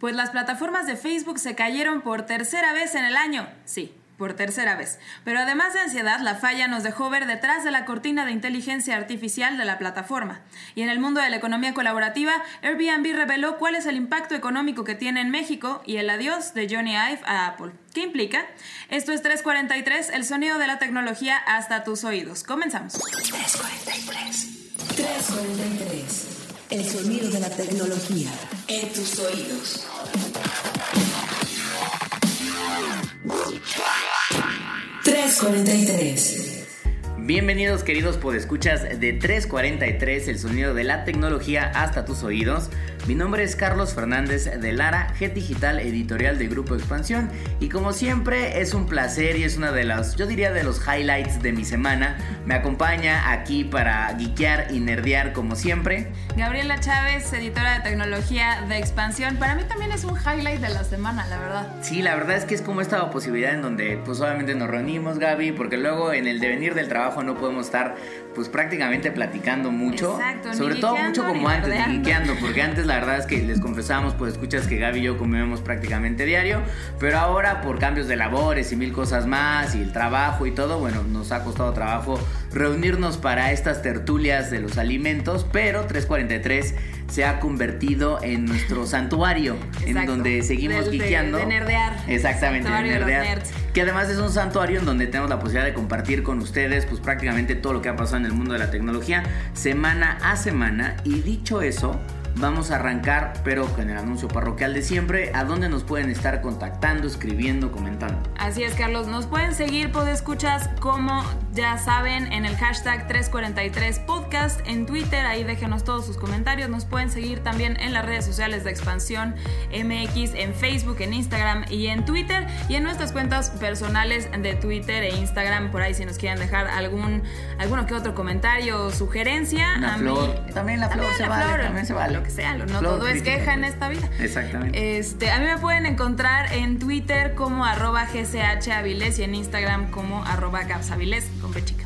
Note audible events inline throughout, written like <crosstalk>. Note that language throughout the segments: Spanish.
Pues las plataformas de Facebook se cayeron por tercera vez en el año. Sí, por tercera vez. Pero además de ansiedad, la falla nos dejó ver detrás de la cortina de inteligencia artificial de la plataforma. Y en el mundo de la economía colaborativa, Airbnb reveló cuál es el impacto económico que tiene en México y el adiós de Johnny Ive a Apple. ¿Qué implica? Esto es 343, el sonido de la tecnología hasta tus oídos. Comenzamos. 343. 343. El sonido de la tecnología en tus oídos. Tres. Bienvenidos queridos podescuchas de 343, el sonido de la tecnología hasta tus oídos. Mi nombre es Carlos Fernández de Lara, Head Digital Editorial de Grupo Expansión y como siempre es un placer y es una de las, yo diría de los highlights de mi semana. Me acompaña aquí para guiquear y nerdear como siempre. Gabriela Chávez, editora de tecnología de Expansión. Para mí también es un highlight de la semana, la verdad. Sí, la verdad es que es como esta posibilidad en donde pues obviamente nos reunimos Gaby, porque luego en el devenir del trabajo no podemos estar pues prácticamente platicando mucho. Exacto, Sobre todo mucho como antes, guiqueando, porque antes la verdad es que les confesamos, pues escuchas que Gaby y yo comemos prácticamente diario, pero ahora por cambios de labores y mil cosas más y el trabajo y todo, bueno, nos ha costado trabajo reunirnos para estas tertulias de los alimentos, pero 343 se ha convertido en nuestro santuario, en donde seguimos Del- de- de nerdear. Exactamente, de nerdear. Que además es un santuario en donde tenemos la posibilidad de compartir con ustedes pues prácticamente todo lo que ha pasado en el mundo de la tecnología semana a semana. Y dicho eso, vamos a arrancar, pero con el anuncio parroquial de siempre, a dónde nos pueden estar contactando, escribiendo, comentando. Así es, Carlos. Nos pueden seguir, escuchas como ya saben, en el hashtag 343podcast en Twitter. Ahí déjenos todos sus comentarios. Nos pueden seguir también en las redes sociales de Expansión MX, en Facebook, en Instagram y en Twitter. Y en nuestras cuentas personales de Twitter e Instagram. Por ahí, si nos quieren dejar algún alguno que otro comentario o sugerencia. Una a mí- flor. También la flor se la vale, flor, también se vale. Que sea, lo- no Flor todo es queja en pues. esta vida. Exactamente. Este, a mí me pueden encontrar en Twitter como arroba gchaviles y en Instagram como arroba gapsaviles con P chica.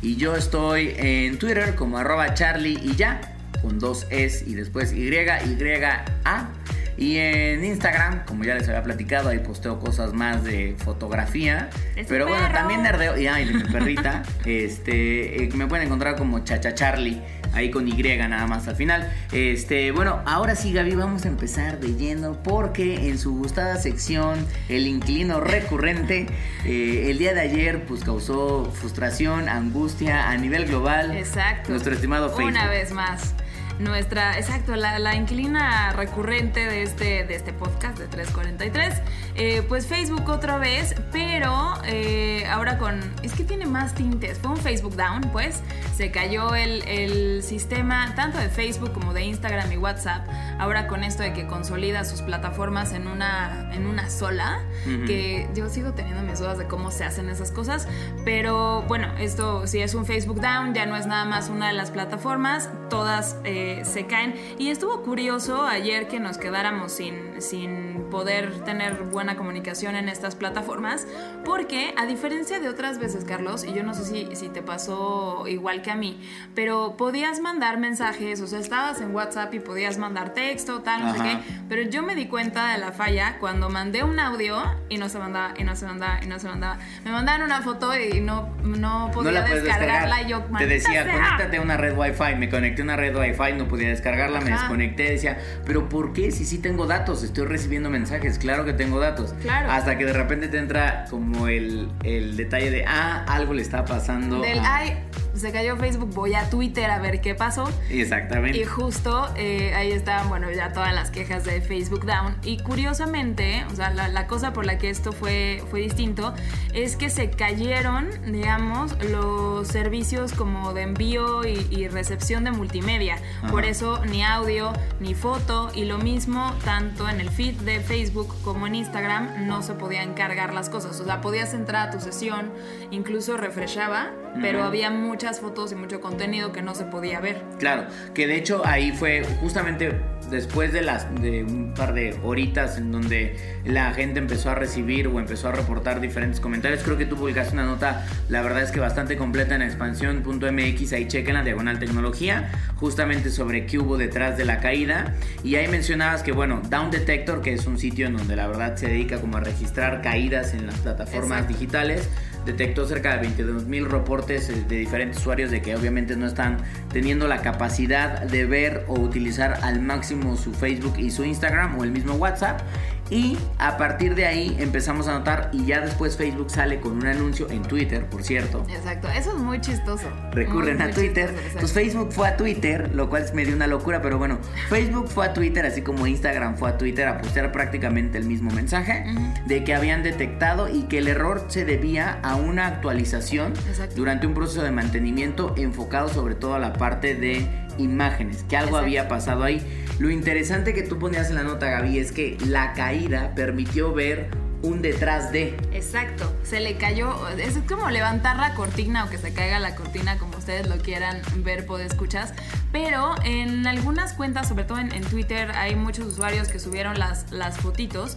Y yo estoy en Twitter como arroba charlie y ya, con dos S y después Y, Y, A. Y en Instagram, como ya les había platicado, ahí posteo cosas más de fotografía. ¡Es Pero bueno, perro! también nerdeo. Y ay, de mi perrita. <laughs> este, eh, me pueden encontrar como Chacha Charlie. Ahí con Y nada más al final. Este, bueno, ahora sí, Gaby, vamos a empezar de lleno. Porque en su gustada sección, el inclino recurrente, eh, el día de ayer, pues causó frustración, angustia a nivel global. Exacto. Nuestro estimado Facebook. Una vez más. Nuestra, exacto, la, la inclina recurrente de este, de este podcast de 343. Eh, pues Facebook otra vez, pero eh, ahora con. Es que tiene más tintes. Fue un Facebook down, pues. Se cayó el, el sistema tanto de Facebook como de Instagram y WhatsApp. Ahora con esto de que consolida sus plataformas en una, en una sola. Que yo sigo teniendo mis dudas de cómo se hacen esas cosas. Pero bueno, esto si es un Facebook down, ya no es nada más una de las plataformas. Todas eh, se caen. Y estuvo curioso ayer que nos quedáramos sin, sin poder tener buena comunicación en estas plataformas. Porque a diferencia de otras veces, Carlos, y yo no sé si, si te pasó igual que a mí, pero podías mandar mensajes, o sea, estabas en WhatsApp y podías mandar texto, tal, no sé Ajá. qué. Pero yo me di cuenta de la falla cuando mandé un audio y no se mandaba, y no se mandaba, y no se mandaba. Me mandaban una foto y no, no podía no descargarla. descargar. y yo, Te "Maldita decía, sea". conéctate a una red Wi-Fi. Me conecté a una red Wi-Fi, no podía descargarla, me Ajá. desconecté. Decía, ¿pero por qué? Si sí tengo datos, estoy recibiendo mensajes. Claro que tengo datos. Claro. Hasta que de repente te entra como el, el detalle de, ah, algo le está pasando. Del, a- ay, se cayó Facebook, voy a Twitter a ver qué pasó. Exactamente. Y justo eh, ahí estaban, bueno, ya todas las quejas de Facebook Down. Y curiosamente, o sea, la, la cosa por la que esto fue, fue distinto es que se cayeron, digamos, los servicios como de envío y, y recepción de multimedia. Ajá. Por eso ni audio ni foto y lo mismo tanto en el feed de Facebook como en Instagram no se podían cargar las cosas. O sea, podías entrar a tu sesión, incluso refreshaba, pero había muchas fotos y mucho contenido que no se podía ver. Claro, que de hecho ahí fue justamente después de las de un par de horitas en donde la gente empezó a recibir o empezó a reportar diferentes comentarios, creo que tú publicaste una nota, la verdad es que bastante completa en expansión.mx, ahí chequen la diagonal tecnología, justamente sobre qué hubo detrás de la caída. Y ahí mencionabas que bueno, Down Detector, que es un sitio en donde la verdad se dedica como a registrar caídas en las plataformas digitales, detectó cerca de 22 mil reportes eh, de diferentes usuarios de que obviamente no están teniendo la capacidad de ver o utilizar al máximo su Facebook y su Instagram o el mismo WhatsApp y a partir de ahí empezamos a notar y ya después Facebook sale con un anuncio en Twitter, por cierto. Exacto, eso es muy chistoso. Recurren a Twitter. pues Facebook fue a Twitter, lo cual me dio una locura, pero bueno, Facebook fue a Twitter, así como Instagram fue a Twitter a postear prácticamente el mismo mensaje de que habían detectado y que el error se debía a una actualización durante un proceso de mantenimiento enfocado sobre todo a la parte de imágenes, que algo había pasado ahí. Lo interesante que tú ponías en la nota, Gaby, es que la caída permitió ver un detrás de. Exacto, se le cayó, es como levantar la cortina o que se caiga la cortina como ustedes lo quieran ver, escuchas, pero en algunas cuentas, sobre todo en, Twitter, hay muchos usuarios que subieron las, las fotitos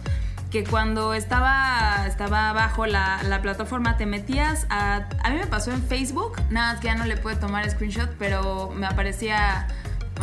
que cuando estaba, estaba bajo la, la, plataforma te metías a... A mí me pasó en Facebook, nada que ya no le pude tomar screenshot, pero me aparecía,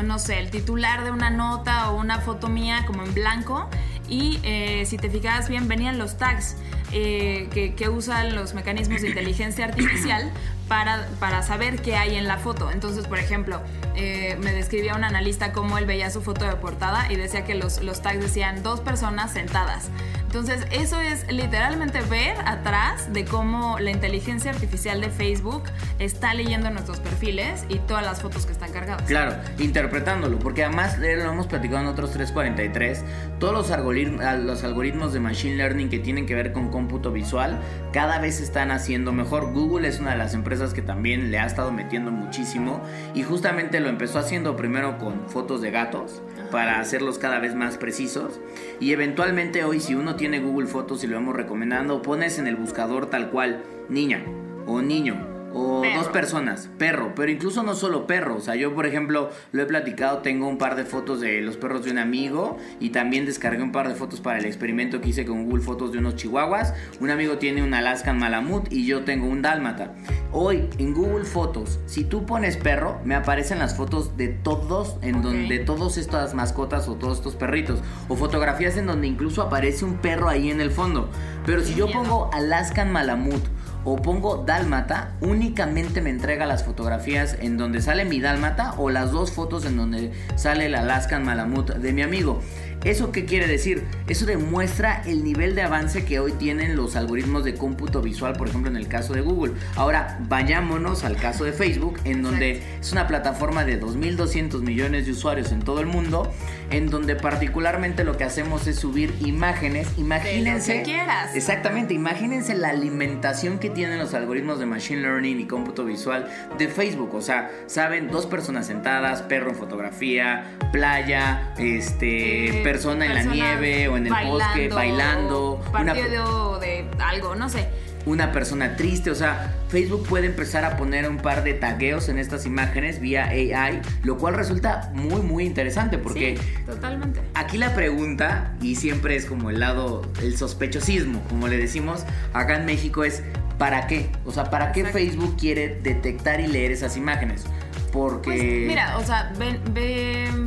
no sé, el titular de una nota o una foto mía como en blanco y eh, si te fijabas bien venían los tags eh, que, que, usan los mecanismos de inteligencia artificial <coughs> para, para, saber qué hay en la foto. Entonces, por ejemplo, eh, me describía un analista cómo él veía su foto de portada y decía que los, los tags decían dos personas sentadas. Entonces, eso es literalmente ver atrás de cómo la inteligencia artificial de Facebook está leyendo nuestros perfiles y todas las fotos que están cargadas. Claro, interpretándolo, porque además lo hemos platicado en otros 343, todos los algoritmos, los algoritmos de Machine Learning que tienen que ver con cómputo visual cada vez están haciendo mejor. Google es una de las empresas que también le ha estado metiendo muchísimo y justamente lo empezó haciendo primero con fotos de gatos para hacerlos cada vez más precisos. Y eventualmente hoy si uno tiene Google Fotos y lo vamos recomendando, pones en el buscador tal cual niña o niño o dos personas, perro, pero incluso no solo perro, o sea, yo por ejemplo lo he platicado, tengo un par de fotos de los perros de un amigo y también descargué un par de fotos para el experimento que hice con Google Fotos de unos chihuahuas, un amigo tiene un Alaskan Malamut y yo tengo un dálmata. Hoy en Google Fotos, si tú pones perro, me aparecen las fotos de todos, en donde todas estas mascotas o todos estos perritos, o fotografías en donde incluso aparece un perro ahí en el fondo. Pero si yo pongo Alaskan Malamut, o pongo dálmata, únicamente me entrega las fotografías en donde sale mi dálmata o las dos fotos en donde sale el Alaskan Malamut de mi amigo. ¿Eso qué quiere decir? Eso demuestra el nivel de avance que hoy tienen los algoritmos de cómputo visual, por ejemplo en el caso de Google. Ahora vayámonos al caso de Facebook, en donde es una plataforma de 2.200 millones de usuarios en todo el mundo, en donde particularmente lo que hacemos es subir imágenes. Imagínense... que quieras. Exactamente, imagínense la alimentación que tienen los algoritmos de Machine Learning y cómputo visual de Facebook. O sea, saben, dos personas sentadas, perro en fotografía, playa, este... Persona en la nieve o en el bosque bailando. Partido de algo, no sé. Una persona triste, o sea, Facebook puede empezar a poner un par de tagueos en estas imágenes vía AI, lo cual resulta muy, muy interesante porque. totalmente. Aquí la pregunta, y siempre es como el lado, el sospechosismo, como le decimos acá en México, es: ¿para qué? O sea, ¿para qué Facebook quiere detectar y leer esas imágenes? Porque. Pues, mira, o sea,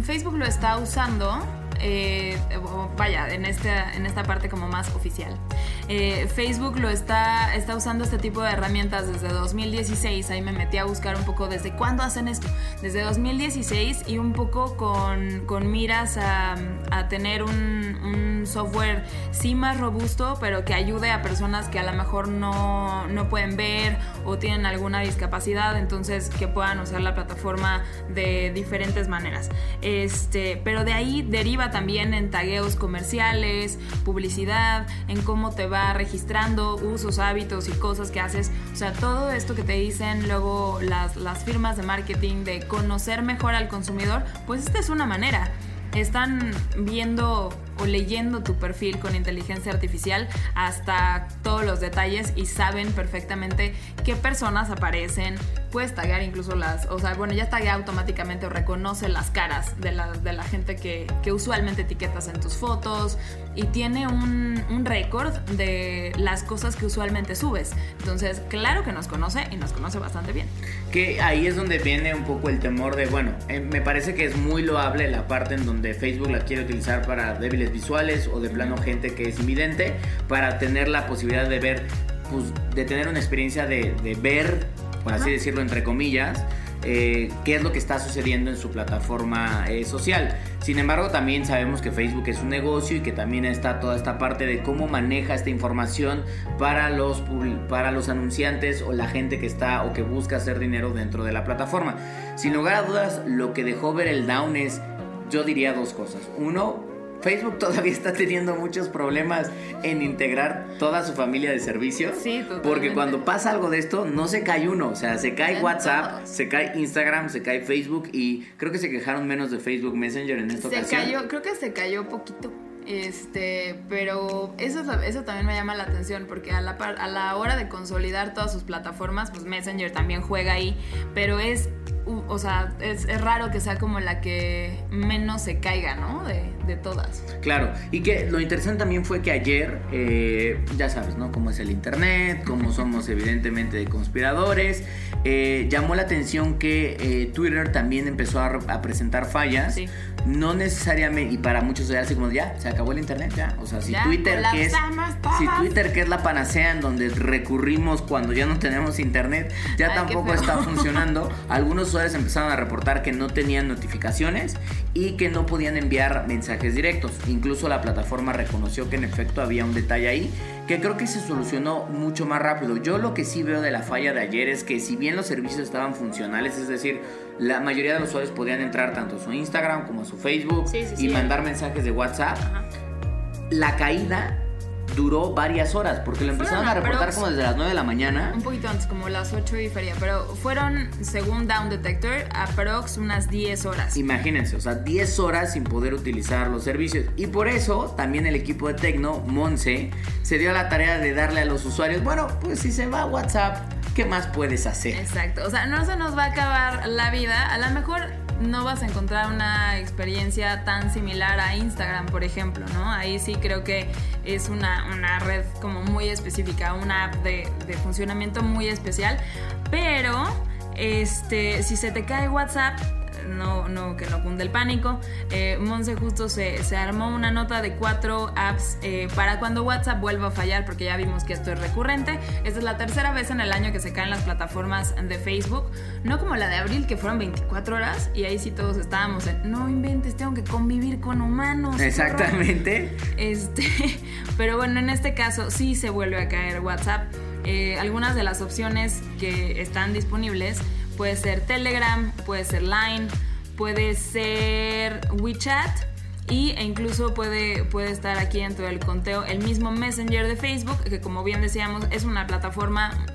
Facebook lo está usando eh, vaya, en esta, en esta parte como más oficial. Eh, Facebook lo está, está usando este tipo de herramientas desde 2016. Ahí me metí a buscar un poco desde cuándo hacen esto. Desde 2016 y un poco con, con miras a, a tener un, un, software sí más robusto, pero que ayude a personas que a lo mejor no, no pueden ver o tienen alguna discapacidad, entonces que puedan usar la plataforma de diferentes maneras. Este, pero de ahí deriva también en tagueos comerciales, publicidad, en cómo te va registrando usos, hábitos y cosas que haces. O sea, todo esto que te dicen luego las, las firmas de marketing de conocer mejor al consumidor, pues esta es una manera. Están viendo o leyendo tu perfil con inteligencia artificial hasta todos los detalles y saben perfectamente qué personas aparecen. Puedes taguear incluso las, o sea, bueno, ya taguea automáticamente o reconoce las caras de la, de la gente que, que usualmente etiquetas en tus fotos y tiene un, un récord de las cosas que usualmente subes. Entonces, claro que nos conoce y nos conoce bastante bien. Que ahí es donde viene un poco el temor de, bueno, eh, me parece que es muy loable la parte en donde Facebook la quiere utilizar para débiles visuales o de plano gente que es invidente, para tener la posibilidad de ver, pues, de tener una experiencia de, de ver, por así decirlo, entre comillas, eh, qué es lo que está sucediendo en su plataforma eh, social. Sin embargo, también sabemos que Facebook es un negocio y que también está toda esta parte de cómo maneja esta información para los, para los anunciantes o la gente que está o que busca hacer dinero dentro de la plataforma. Sin lugar a dudas, lo que dejó ver el down es, yo diría dos cosas. Uno, Facebook <laughs> todavía está teniendo muchos problemas en integrar toda su familia de servicios. Sí, totalmente. Porque cuando pasa algo de esto, no se cae uno. O sea, se cae WhatsApp, se cae Instagram, se cae Facebook y creo que se quejaron menos de Facebook Messenger en esta Se ocasión. cayó, creo que se cayó poquito. Este, pero eso, eso también me llama la atención porque a la, par- a la hora de consolidar todas sus plataformas, pues Messenger también juega ahí, pero es, o sea, es, es raro que sea como la que menos se caiga, ¿no? De, de todas. Claro, y que lo interesante también fue que ayer, eh, ya sabes, ¿no? Cómo es el Internet, cómo somos evidentemente de conspiradores, eh, llamó la atención que eh, Twitter también empezó a, a presentar fallas. Sí. No necesariamente, y para muchos era así como, ya, se acabó el Internet, ya. O sea, si Ya, Twitter, que es, si Twitter, que es la panacea en donde recurrimos cuando ya no tenemos Internet, ya Ay, tampoco está <laughs> funcionando. Algunos usuarios empezaron a reportar que no tenían notificaciones y que no podían enviar mensajes directos. Incluso la plataforma reconoció que en efecto había un detalle ahí que creo que se solucionó mucho más rápido. Yo lo que sí veo de la falla de ayer es que si bien los servicios estaban funcionales, es decir, la mayoría de los usuarios podían entrar tanto a su Instagram como a su Facebook Sí, sí, y sí. mandar mensajes de WhatsApp, Ajá. la caída duró varias horas porque lo empezaron a reportar como desde las 9 de la mañana. Un poquito antes, como las 8 y feria, pero fueron, según Down Detector, aprox unas 10 horas. Imagínense, o sea, 10 horas sin poder utilizar los servicios. Y por eso también el equipo de Tecno, Monse, se dio a la tarea de darle a los usuarios, bueno, pues si se va a WhatsApp, ¿qué más puedes hacer? Exacto, o sea, no se nos va a acabar la vida. A lo mejor no vas a encontrar una experiencia tan similar a Instagram, por ejemplo, ¿no? Ahí sí creo que es una, una red como muy específica, una app de, de funcionamiento muy especial, pero este, si se te cae WhatsApp, no, no, que no cunde el pánico. Eh, Monse justo se, se armó una nota de cuatro apps eh, para cuando WhatsApp vuelva a fallar, porque ya vimos que esto es recurrente. Esta es la tercera vez en el año que se caen las plataformas de Facebook, no como la de abril, que fueron 24 horas, y ahí sí todos estábamos en, no inventes, tengo que convivir con humanos. qué horror". Exactamente. Este, <laughs> pero bueno, en este caso sí se vuelve a caer WhatsApp. Eh, algunas de las opciones que están disponibles puede ser Telegram, puede ser Line, puede ser WeChat y, e incluso puede, puede estar aquí dentro del conteo el mismo Messenger de Facebook, que como bien decíamos es una plataforma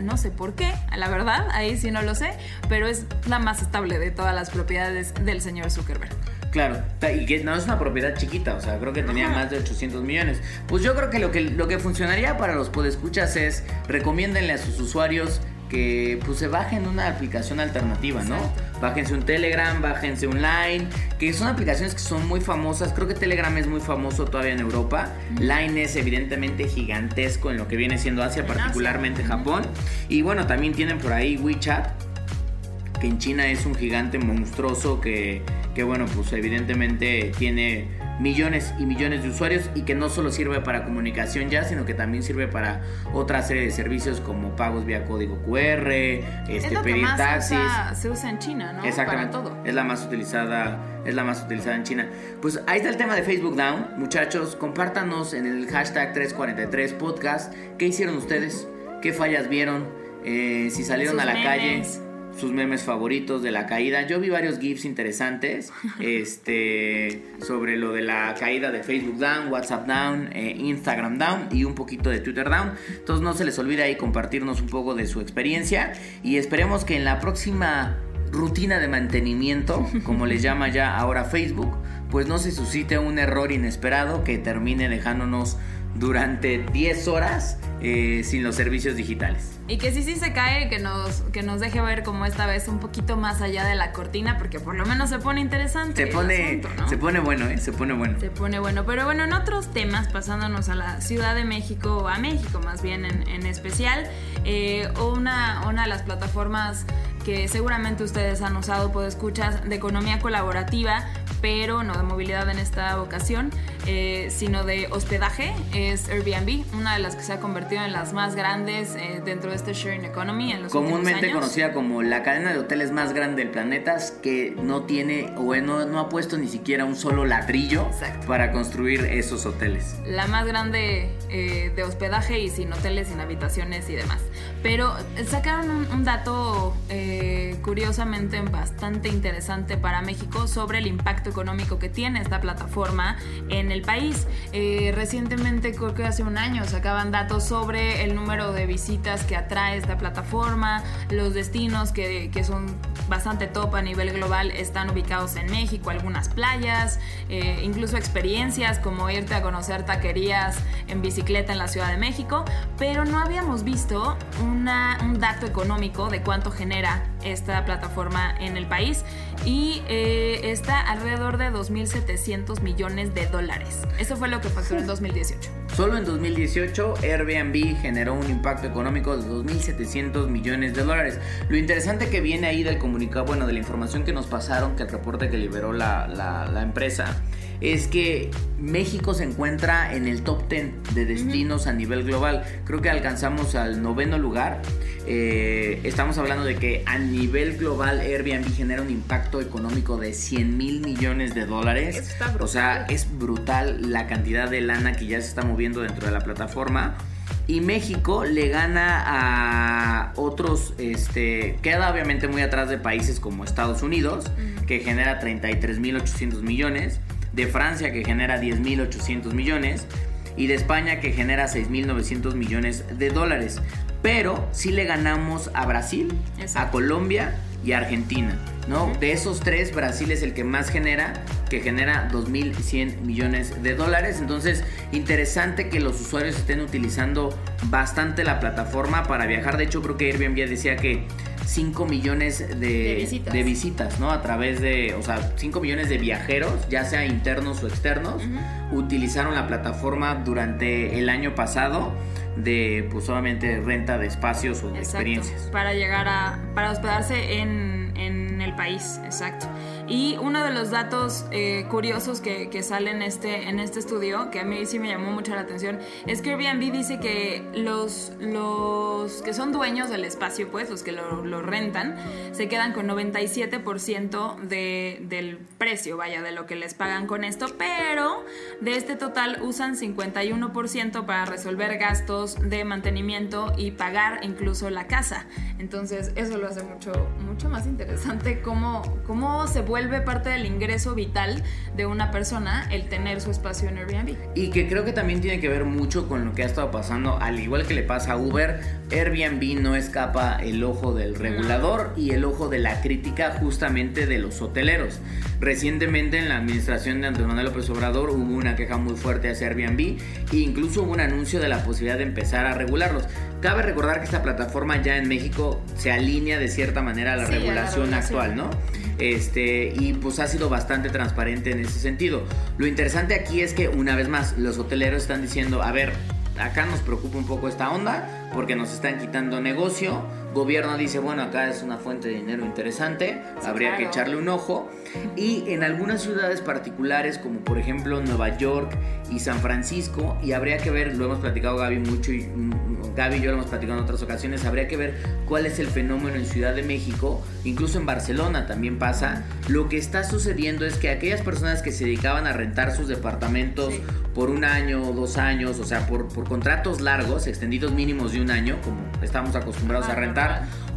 no sé por qué, la verdad, ahí sí no lo sé, pero es la más estable de todas las propiedades del señor Zuckerberg. Claro, y que no es una propiedad chiquita, o sea, creo que tenía Ajá. más de 800 millones. Pues yo creo que lo que, lo que funcionaría para los podescuchas es recomiéndenle a sus usuarios que pues se bajen una aplicación alternativa, ¿no? Exacto. Bájense un Telegram, bájense un Line, que son aplicaciones que son muy famosas. Creo que Telegram es muy famoso todavía en Europa. Line es evidentemente gigantesco en lo que viene siendo Asia, En Asia. particularmente Japón. Y bueno, también tienen por ahí WeChat, que en China es un gigante monstruoso que, que, bueno, pues evidentemente tiene millones y millones de usuarios y que no solo sirve para comunicación ya, sino que también sirve para otra serie de servicios como pagos vía código QR, es este, que pedir más taxis. usa- se usa en China, ¿no? Exactamente. Para todo. Es la más utilizada, es la más utilizada en China. Pues ahí está el tema de Facebook Down, muchachos, compártanos en el hashtag 343 podcast qué hicieron ustedes, qué fallas vieron, eh, si salieron Sus a la memes. calle, sus memes favoritos de la caída. Yo vi varios gifs interesantes, <laughs> este, sobre lo de la caída de Facebook Down, WhatsApp Down, eh, Instagram Down y un poquito de Twitter Down. Entonces no se les olvide ahí compartirnos un poco de su experiencia y esperemos que en la próxima rutina de mantenimiento, <laughs> como les llama ya ahora Facebook, pues no se suscite un error inesperado que termine dejándonos durante 10 horas eh, sin los servicios digitales. Y que sí, sí se cae, que nos, que nos deje ver como esta vez un poquito más allá de la cortina, porque por lo menos se pone interesante. Se pone, se pone bueno, ¿eh? Se pone bueno. Se pone bueno. Pero bueno, en otros temas, pasándonos a la Ciudad de México, a México más bien en, en especial, eh, una, una de las plataformas que seguramente ustedes han usado, puedo escuchar, de economía colaborativa, pero no de movilidad en esta ocasión, eh, sino de hospedaje, es Airbnb, una de las que se ha convertido en las más grandes eh, dentro de este sharing economy en los Comúnmente años. conocida como la cadena de hoteles más grande del planeta, que no tiene o no, no ha puesto ni siquiera un solo ladrillo Exacto. para construir esos hoteles. La más grande eh, de hospedaje y sin hoteles, sin habitaciones y demás. Pero sacaron un, un dato eh, curiosamente bastante interesante para México sobre el impacto económico que tiene esta plataforma en el país. Eh, recientemente, creo que hace un año, sacaban datos sobre el número de visitas que atrae esta plataforma, los destinos que, que son bastante top a nivel global están ubicados en México, algunas playas, eh, incluso experiencias como irte a conocer taquerías en bicicleta en la Ciudad de México, pero no habíamos visto un dato económico de cuánto genera esta plataforma en el país y eh, está alrededor de 2.700 millones de dólares. Eso fue lo que facturó en 2018. Solo en 2018 Airbnb generó un impacto económico de 2.700 millones de dólares. Lo interesante que viene ahí del comunicado, bueno, de la información que nos pasaron, que el reporte que liberó la, la- la empresa, es que México se encuentra en el top 10 de destinos a nivel global. Creo que alcanzamos al noveno lugar. Eh, estamos hablando de que a nivel global Airbnb genera un impacto económico de 100 mil millones de dólares. Eso está brutal. O sea, es brutal la cantidad de lana que ya se está moviendo dentro de la plataforma. Y México le gana a otros, este, queda obviamente muy atrás de países como Estados Unidos, que genera 33.800 millones, de Francia que genera 10.800 millones y de España que genera 6.900 millones de dólares. Pero sí le ganamos a Brasil, a. Colombia y a Argentina, ¿no? De esos tres, Brasil es el que más genera, que genera 2.100 millones de dólares. Entonces, interesante que los usuarios estén utilizando bastante la plataforma para viajar. De hecho, creo que Airbnb decía que 5 millones de, De visitas. de visitas, ¿no? A través de, o sea, 5 millones de viajeros, ya sea internos o externos, utilizaron la plataforma durante el año pasado de, pues obviamente, renta de espacios o de Exacto, experiencias. Para llegar a. para hospedarse en, en el país, exacto. Y uno de los datos eh, curiosos que, que sale en este, en este estudio, que a mí sí me llamó mucho la atención, es que Airbnb dice que los, los que son dueños del espacio, pues, los que lo, lo rentan, se quedan con 97% de, del precio, vaya, de lo que les pagan con esto, pero de este total usan 51% para resolver gastos de mantenimiento y pagar incluso la casa. Entonces eso lo hace mucho, mucho más interesante cómo, cómo se vuelve parte del ingreso vital de una persona el tener su espacio en Airbnb. Y que creo que también tiene que ver mucho con lo que ha estado pasando, al igual que le pasa a Uber, Airbnb no escapa el ojo del regulador y el ojo de la crítica justamente de los hoteleros. Recientemente en la administración de Andrés Manuel López Obrador hubo una queja muy fuerte hacia Airbnb e incluso hubo un anuncio de la posibilidad de empezar a regularlos. Cabe recordar que esta plataforma ya en México se alinea de cierta manera a la Sí, a la regulación regulación. actual, ¿no? Este, y pues ha sido bastante transparente en ese sentido. Lo interesante aquí es que una vez más los hoteleros están diciendo, a ver, acá nos preocupa un poco esta onda porque nos están quitando negocio. Gobierno dice, bueno, acá es una fuente de dinero interesante, Sí, habría que claro. echarle un ojo. Y en algunas ciudades particulares, como por ejemplo Nueva York y San Francisco, y habría que ver, lo hemos platicado Gaby mucho, y mm, Gaby y yo lo hemos platicado en otras ocasiones, habría que ver cuál es el fenómeno en Ciudad de México, incluso en Barcelona también pasa. Lo que está sucediendo es que aquellas personas que se dedicaban a rentar sus departamentos Sí. por un año o dos años, o sea, por, por contratos largos, extendidos mínimos de un año, como estamos acostumbrados Ah, a rentar,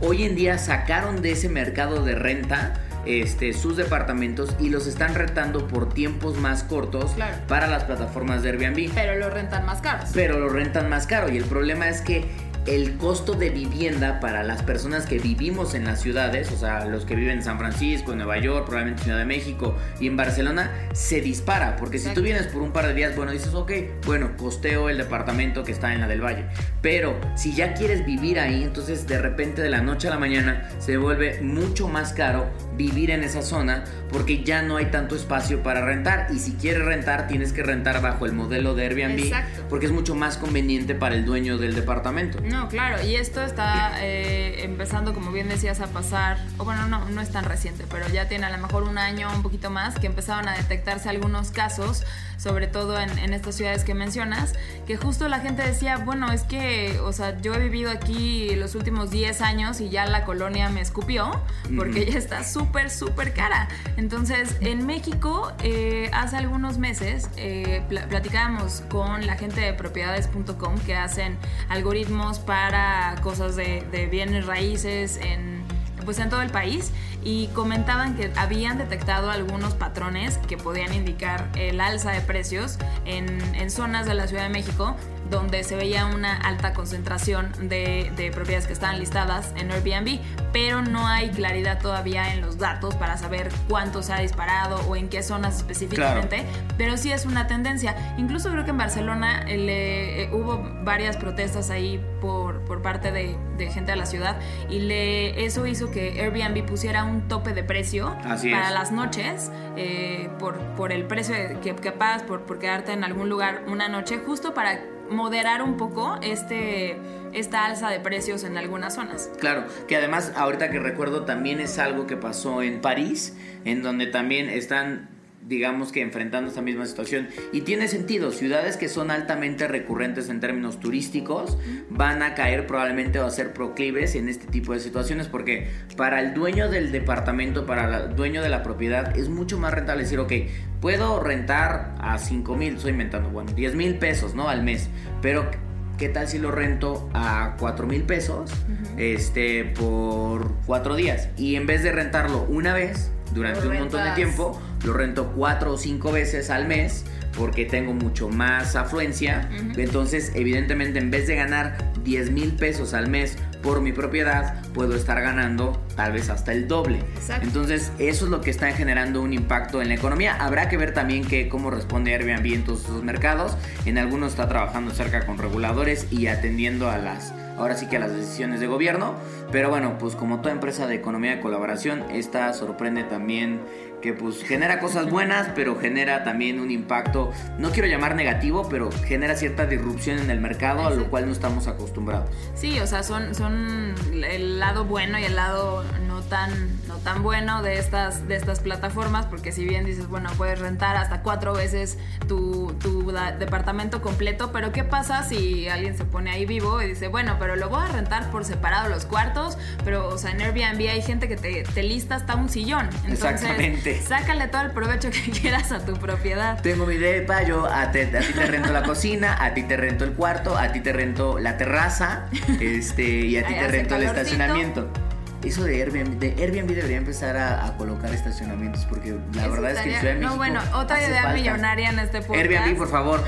hoy en día sacaron de ese mercado de renta este, sus departamentos y los están rentando por tiempos más cortos Claro. para las plataformas de Airbnb Pero lo rentan más caros. pero lo rentan más caro y el problema es que el costo de vivienda para las personas que vivimos en las ciudades, o sea, los que viven en San Francisco, en Nueva York, probablemente Ciudad de México y en Barcelona, se dispara. Porque si tú vienes por un par de días, bueno, dices, ok, bueno, costeo el departamento que está en la del Valle. Pero si ya quieres vivir ahí, entonces de repente de la noche a la mañana se vuelve mucho más caro vivir en esa zona porque ya no hay tanto espacio para rentar. Y si quieres rentar, tienes que rentar bajo el modelo de Airbnb porque es mucho más conveniente para el dueño del departamento. No, claro, y esto está eh, empezando, como bien decías, a pasar, o bueno, no, no es tan reciente, pero ya tiene a lo mejor un año, un poquito más, que empezaron a detectarse algunos casos, sobre todo en, en estas ciudades que mencionas, que justo la gente decía, bueno, es que, o sea, yo he vivido aquí los últimos 10 años y ya la colonia me escupió, porque ya está súper, súper cara. Entonces, en México, eh, hace algunos meses, eh, platicábamos con la gente de propiedades.com que hacen algoritmos para cosas de, de bienes raíces en, pues en todo el país y comentaban que habían detectado algunos patrones que podían indicar el alza de precios en, en zonas de la Ciudad de México donde se veía una alta concentración de, propiedades que estaban listadas en Airbnb, pero no hay claridad todavía en los datos para saber cuánto se ha disparado o en qué zonas específicamente, pero sí es una tendencia. Incluso creo que en Barcelona eh, hubo varias protestas ahí por, por parte de, gente de la ciudad y le, eso hizo que Airbnb pusiera un tope de precio para las noches eh, por, por el precio que, que pagas por, por quedarte en algún lugar una noche, justo para moderar un poco este, esta alza de precios en algunas zonas. Claro, que además ahorita que recuerdo también es algo que pasó en París, en donde también están digamos que enfrentando esta misma situación. Y tiene sentido, ciudades que son altamente recurrentes en términos turísticos van a caer probablemente o a ser proclives en este tipo de situaciones porque para el dueño del departamento, para el dueño de la propiedad, es mucho más rentable decir, ok, puedo rentar a 5 mil, estoy inventando, bueno, 10 mil pesos, ¿no? Al mes, pero ¿qué tal si lo rento a 4 mil pesos este, por 4 días? Y en vez de rentarlo una vez, durante un montón de tiempo, lo rento cuatro o cinco veces al mes porque tengo mucho más afluencia. Entonces, evidentemente, en vez de ganar 10 mil pesos al mes por mi propiedad, puedo estar ganando tal vez hasta el doble. Entonces, eso es lo que está generando un impacto en la economía. Habrá que ver también que cómo responde Airbnb en todos esos mercados. En algunos está trabajando cerca con reguladores y atendiendo a las ahora sí que a las decisiones de gobierno. Pero bueno, pues como toda empresa de economía de colaboración, esta sorprende también que pues genera cosas buenas, pero genera también un impacto, no quiero llamar negativo, pero genera cierta disrupción en el mercado, a lo cual no estamos acostumbrados. Sí, o sea, son, son el lado bueno y el lado no tan, no tan bueno de estas, de estas plataformas, porque si bien dices, bueno, puedes rentar hasta cuatro veces tu, tu departamento completo, pero ¿qué pasa si alguien se pone ahí vivo y dice, bueno, pero lo voy a rentar por separado los cuartos, pero, o sea, en Airbnb hay gente que te, te lista hasta un sillón. Entonces, Exactamente. Sácale todo el provecho que <laughs> quieras a tu propiedad. Tengo mi depa, yo a, ti te rento la cocina, a ti te rento el cuarto, a ti te rento la terraza, <laughs> este, y a ti te rento el estacionamiento. Eso de Airbnb, de Airbnb debería empezar a, colocar estacionamientos porque la verdad es que en Ciudad de México No, bueno, otra idea millonaria en este podcast. Airbnb, por favor.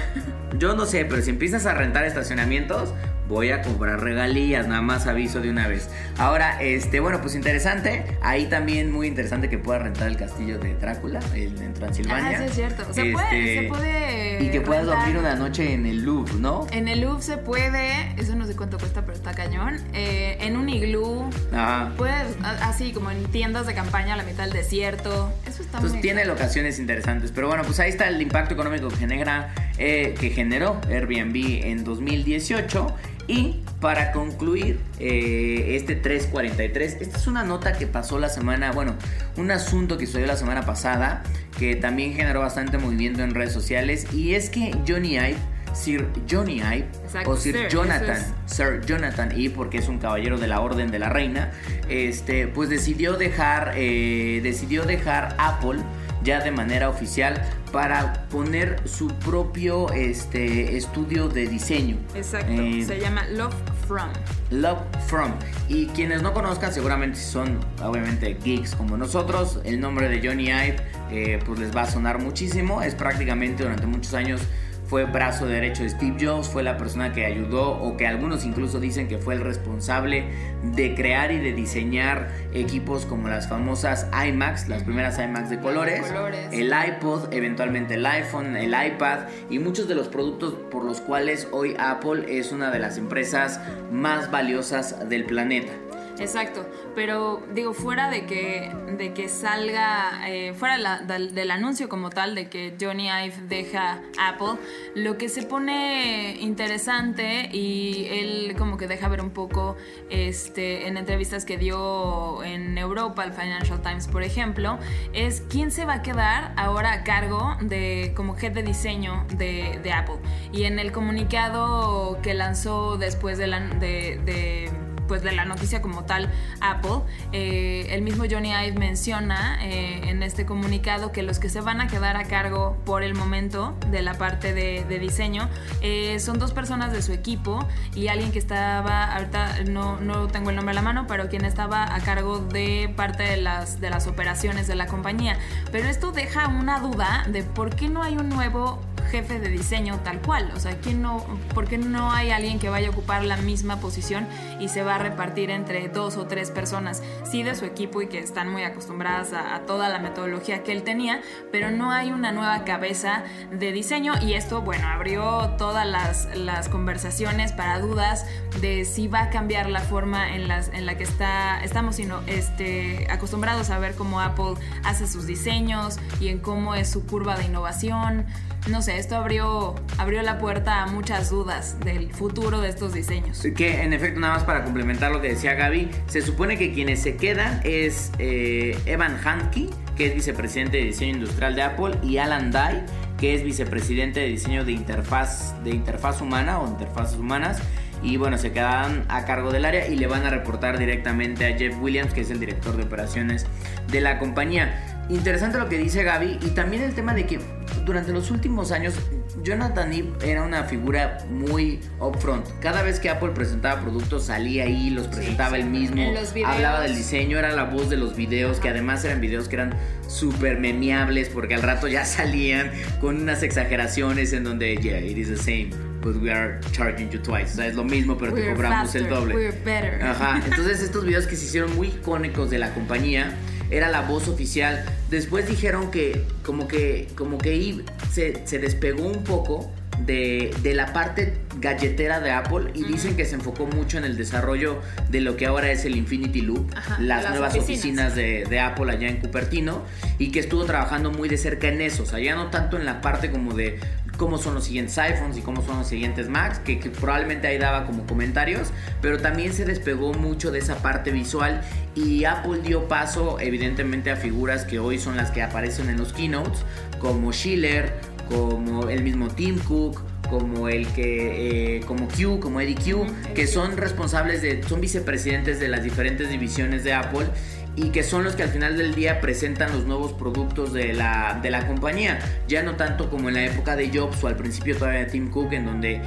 Yo no sé, pero si empiezas a rentar estacionamientos, voy a comprar regalías, nada más aviso de una vez. Ahora, este, bueno, pues interesante. Ahí también muy interesante que pueda rentar el castillo de Drácula en Transilvania. Ah, sí es cierto. Se, puede, se este, puede. Y que puedas dormir una noche en el Louvre, ¿no? En el Louvre se puede, eso no sé cuánto cuesta, pero está cañón. Eh, en un iglú. Ajá. Puedes, así como en tiendas de campaña a la mitad del desierto. Eso está Entonces tiene locaciones interesantes. Pero bueno, pues ahí está el impacto económico que genera, eh, que generó Airbnb en 2018. Y para concluir eh, este 343, esta es una nota que pasó la semana, bueno, un asunto que sucedió la semana pasada que también generó bastante movimiento en redes sociales y es que Johnny Ive Sir Johnny Ive o Sir, Jonathan, Sir Jonathan Ive, porque es un caballero de la Orden de la Reina, este, pues decidió dejar, eh, decidió dejar Apple ya de manera oficial para poner su propio este, estudio de diseño. Exacto, eh, se llama Love From. Love From. Y quienes no conozcan, seguramente son obviamente geeks como nosotros, el nombre de Johnny Ive eh, pues les va a sonar muchísimo. Es prácticamente durante muchos años fue brazo derecho de Steve Jobs, fue la persona que ayudó o que algunos incluso dicen que fue el responsable de crear y de diseñar equipos como las famosas iMacs, las primeras iMacs de colores, el iPod, eventualmente el iPhone, el iPad y muchos de los productos por los cuales hoy Apple es una de las empresas más valiosas del planeta. Exacto, pero digo, fuera de que, de que salga, eh, fuera del anuncio como tal de que Johnny Ive deja Apple, lo que se pone interesante y él como que deja ver un poco este, en entrevistas que dio en Europa, el Financial Times por ejemplo, es quién se va a quedar ahora a cargo de como head de diseño de, Apple. Y en el comunicado que lanzó después de, la, de pues de la noticia como tal Apple, eh, el mismo Johnny Ive menciona eh, en este comunicado que los que se van a quedar a cargo por el momento de la parte de, diseño eh, son dos personas de su equipo y alguien que estaba, ahorita no, no tengo el nombre a la mano, pero quien estaba a cargo de parte de las, de las operaciones de la compañía. Pero esto deja una duda de por qué no hay un nuevo jefe de diseño tal cual. O sea, ¿quién no, ¿por qué no hay alguien que vaya a ocupar la misma posición y se va a repartir entre dos o tres personas, sí de su equipo y que están muy acostumbradas a, toda la metodología que él tenía, pero no hay una nueva cabeza de diseño y esto, bueno, abrió todas las, las conversaciones para dudas de si va a cambiar la forma en, las, en la que está, estamos sino, este, acostumbrados a ver cómo Apple hace sus diseños y en cómo es su curva de innovación no sé, esto abrió, abrió la puerta a muchas dudas del futuro de estos diseños. Que en efecto, nada más para complementar lo que decía Gaby, se supone que quienes se quedan es eh, Evan Hanke, que es vicepresidente de diseño industrial de Apple, y Alan Dye, que es vicepresidente de diseño de interfaz, de interfaz humana o interfaces humanas y bueno, se quedan a cargo del área y le van a reportar directamente a Jeff Williams, que es el director de operaciones de la compañía. Interesante lo que dice Gaby y también el tema de que durante los últimos años Jonathan Ive era una figura muy upfront. Cada vez que Apple presentaba productos salía ahí, los presentaba él mismo, hablaba del diseño, era la voz de los videos, que además eran videos que eran súper memeables porque al rato ya <laughs> salían con unas exageraciones en donde, yeah, it is the same but we are charging you twice. O sea, es lo mismo, pero te cobramos el doble. We're better. Ajá. <laughs> Entonces, estos videos que se hicieron muy icónicos de la compañía era la voz oficial. Después dijeron que como que, como que se, se despegó un poco de, de, la parte galletera de Apple y dicen que se enfocó mucho en el desarrollo de lo que ahora es el Infinity Loop, las, nuevas oficinas, de, de, Apple allá en Cupertino y que estuvo trabajando muy de cerca en eso, o sea, ya no tanto en la parte como de cómo son los siguientes iPhones y cómo son los siguientes Macs, que, probablemente ahí daba como comentarios, pero también se despegó mucho de esa parte visual y Apple dio paso evidentemente a figuras que hoy son las que aparecen en los keynotes, como Schiller, como el mismo Tim Cook, como el que eh, como Q, como Eddie Q, que son responsables de son vicepresidentes de las diferentes divisiones de Apple y que son los que al final del día presentan los nuevos productos de la, de la compañía. Ya no tanto como en la época de Jobs o al principio todavía de Tim Cook, en donde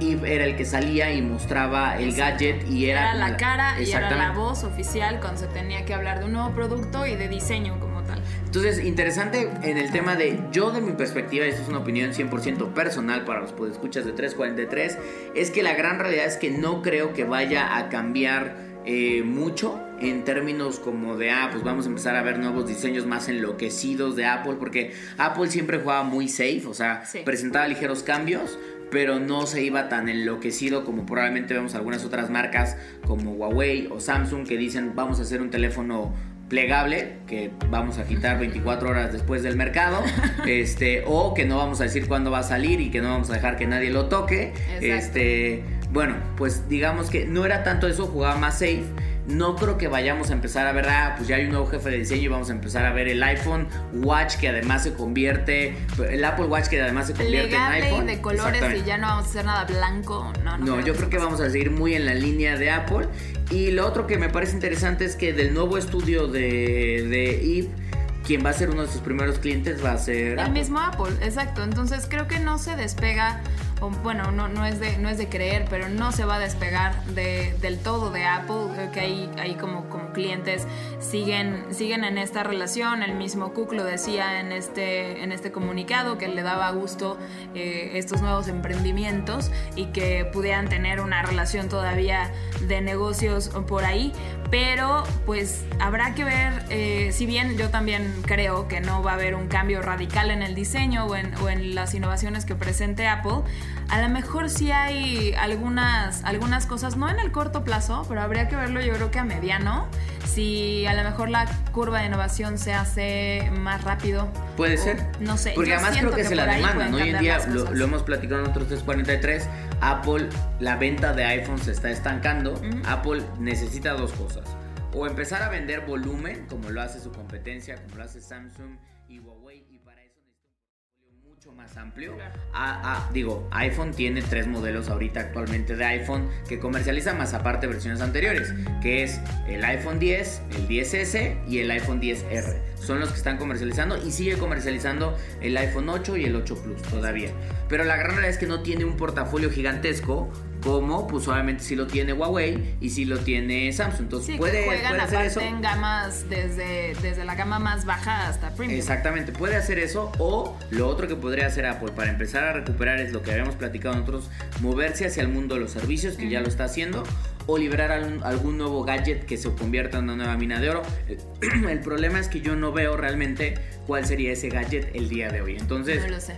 Eve era el que salía y mostraba el gadget y era, era la cara y era la voz oficial cuando se tenía que hablar de un nuevo producto y de diseño como tal. Entonces, interesante en el tema de yo de mi perspectiva, esto es una opinión 100% personal para los podescuchas de 343, es que la gran realidad es que no creo que vaya a cambiar eh, mucho en términos como de, ah, pues vamos a empezar a ver nuevos diseños más enloquecidos de Apple, porque Apple siempre jugaba muy safe, o sea, presentaba ligeros cambios, pero no se iba tan enloquecido como probablemente vemos algunas otras marcas como Huawei o Samsung que dicen vamos a hacer un teléfono plegable que vamos a quitar 24 horas después del mercado, <laughs> este, o que no vamos a decir cuándo va a salir y que no vamos a dejar que nadie lo toque, este bueno, pues digamos que no era tanto eso, jugaba más safe. No creo que vayamos a empezar a ver, ah, pues ya hay un nuevo jefe de diseño y vamos a empezar a ver el iPhone Watch que además se convierte, el Apple Watch que además se convierte en iPhone. de colores y ya no vamos a hacer nada blanco. No, no, yo creo que vamos a seguir muy en la línea de Apple. Y lo otro que me parece interesante es que del nuevo estudio de, de Eve, quien va a ser uno de sus primeros clientes va a ser... El mismo Apple, exacto. Entonces creo que no se despega bueno, no, no, es de, no es de creer, pero no se va a despegar de, del todo de Apple. Que ahí, ahí como, como clientes siguen, siguen en esta relación. El mismo Cook lo decía en este, en este comunicado que le daba gusto eh, estos nuevos emprendimientos y que pudieran tener una relación todavía de negocios por ahí. Pero pues habrá que ver, eh, si bien yo también creo que no va a haber un cambio radical en el diseño o en, o en las innovaciones que presente Apple, a lo mejor sí hay algunas, algunas cosas, no en el corto plazo, pero habría que verlo yo creo que a mediano, si a lo mejor la curva de innovación se hace más rápido. Puede ser. No sé. Porque yo además creo siento que, se la demandan. pueden Hoy en día lo hemos platicado en otros 343. Apple, la venta de iPhone se está estancando. Apple necesita dos cosas. O empezar a vender volumen, como lo hace su competencia, como lo hace Samsung y Huawei. Y para eso necesita un portafolio mucho más amplio. Ah, ah, digo, iPhone tiene tres modelos ahorita actualmente de iPhone que comercializa más aparte versiones anteriores, que es el iPhone 10, el 10S y el iPhone 10R. Son los que están comercializando y sigue comercializando el iPhone 8 y el 8 Plus todavía. Pero la gran realidad es que no tiene un portafolio gigantesco como pues obviamente sí lo tiene Huawei y sí lo tiene Samsung. Entonces Sí, puede, que juegan puede hacer eso. en gamas desde, desde la gama más baja hasta premium. Exactamente, puede hacer eso o lo otro que podría hacer Apple para empezar a recuperar es lo que habíamos platicado nosotros, moverse hacia el mundo de los servicios, que ya lo está haciendo, o liberar algún, algún nuevo gadget que se convierta en una nueva mina de oro. <clears throat> El problema es que yo no veo realmente cuál sería ese gadget el día de hoy. Entonces, No lo sé.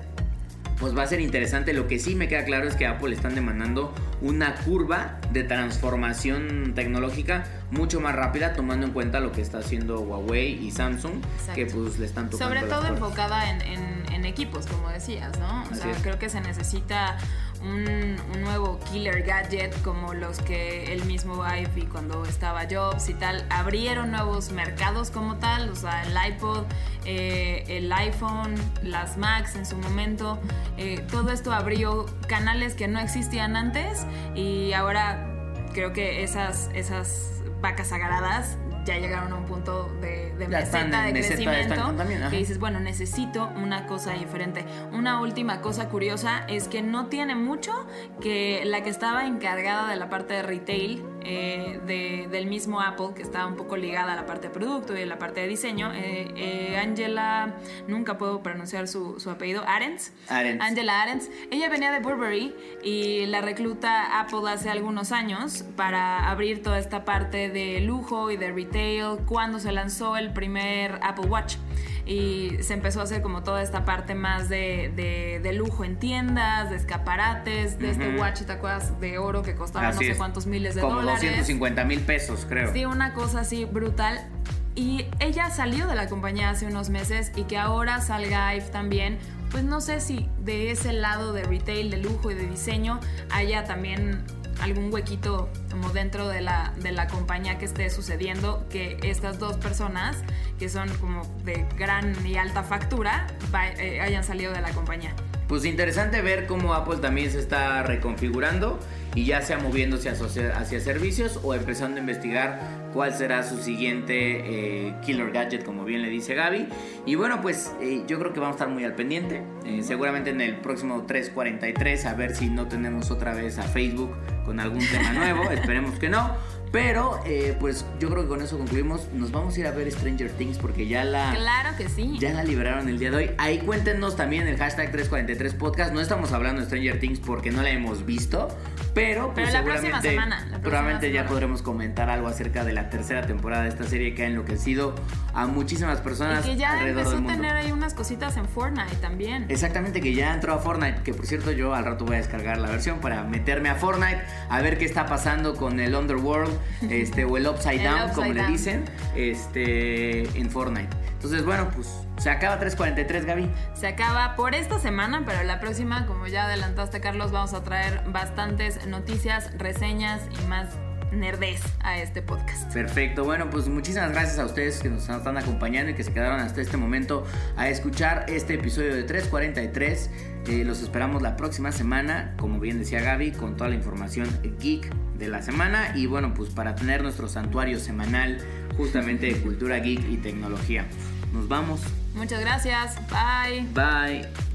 Pues va a ser interesante. Lo que sí me queda claro es que Apple están demandando una curva de transformación tecnológica mucho más rápida, tomando en cuenta lo que está haciendo Huawei y Samsung, Exacto. que pues le están tocando Sobre todo enfocada en, en- en equipos, como decías, ¿no? O Así sea, es. creo que se necesita un, nuevo killer gadget como los que él mismo iPhone cuando estaba Jobs y tal, abrieron nuevos mercados como tal, o sea, el iPod, eh, el iPhone, las Macs en su momento, eh, todo esto abrió canales que no existían antes y ahora creo que esas, esas vacas sagradas ya llegaron a un punto de, de meseta de meseta crecimiento también, que dices, bueno, necesito una cosa diferente. Una última cosa curiosa es que no tiene mucho que la que estaba encargada de la parte de retail eh, de- del mismo Apple, que estaba un poco ligada a la parte de producto y a la parte de diseño, eh, eh, Angela, nunca puedo pronunciar su, su apellido, Arends. Arends. Angela Arends. Ella venía de Burberry y la recluta Apple hace algunos años para abrir toda esta parte de lujo y de retail cuando se lanzó el primer Apple Watch. Y se empezó a hacer como toda esta parte más de, de- de lujo en tiendas, de escaparates, de este Ujú. watch, ¿te acuerdas? De oro que costaba Así no sé es. cuántos miles de Como dólares. 250 mil pesos, creo. Sí, una cosa así brutal. Y ella salió de la compañía hace unos meses y que ahora salga Ive también. Pues no sé si de ese lado de retail, de lujo y de diseño haya también algún huequito como dentro de la, de la compañía que esté sucediendo que estas dos personas que son como de gran y alta factura eh, hayan salido de la compañía. Pues interesante ver cómo Apple también se está reconfigurando y ya sea moviéndose hacia, hacia servicios o empezando a investigar cuál será su siguiente eh, killer gadget, como bien le dice Gaby. Y bueno, pues eh, yo creo que vamos a estar muy al pendiente. Eh, seguramente en el próximo 343 a ver si no tenemos otra vez a Facebook con algún tema nuevo. <laughs> Esperemos que no. Pero eh, pues yo creo que con eso concluimos. Nos vamos a ir a ver Stranger Things porque ya la... Claro que sí. Ya la liberaron el día de hoy. Ahí cuéntenos también el hashtag 343 podcast. No estamos hablando de Stranger Things porque no la hemos visto, pero, pues Pero la próxima seguramente- semana, la próxima probablemente ya podremos comentar algo acerca de la tercera temporada de esta serie que ha enloquecido a muchísimas personas Y que ya alrededor empezó del a tener ahí unas cositas en Fortnite también. Exactamente, que ya entró a Fortnite, que por cierto yo al rato voy a descargar la versión para meterme a Fortnite, a ver qué está pasando con el Underworld, este, o el Upside El Down, Upside como le dicen, este, en Fortnite. Entonces, bueno, pues se acaba 343, Gaby. Se acaba por esta semana, pero la próxima, como ya adelantaste Carlos, vamos a traer bastantes noticias, reseñas y más nerdez a este podcast. Perfecto, bueno, pues muchísimas gracias a ustedes que nos están acompañando y que se quedaron hasta este momento a escuchar este episodio de 343. Eh, los esperamos la próxima semana, como bien decía Gaby, con toda la información geek de la semana y bueno, pues para tener nuestro santuario semanal justamente de cultura geek y tecnología. Nos vamos. Muchas gracias. Bye. Bye.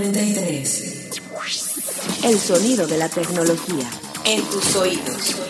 343. El sonido de la tecnología. En tus oídos. 343.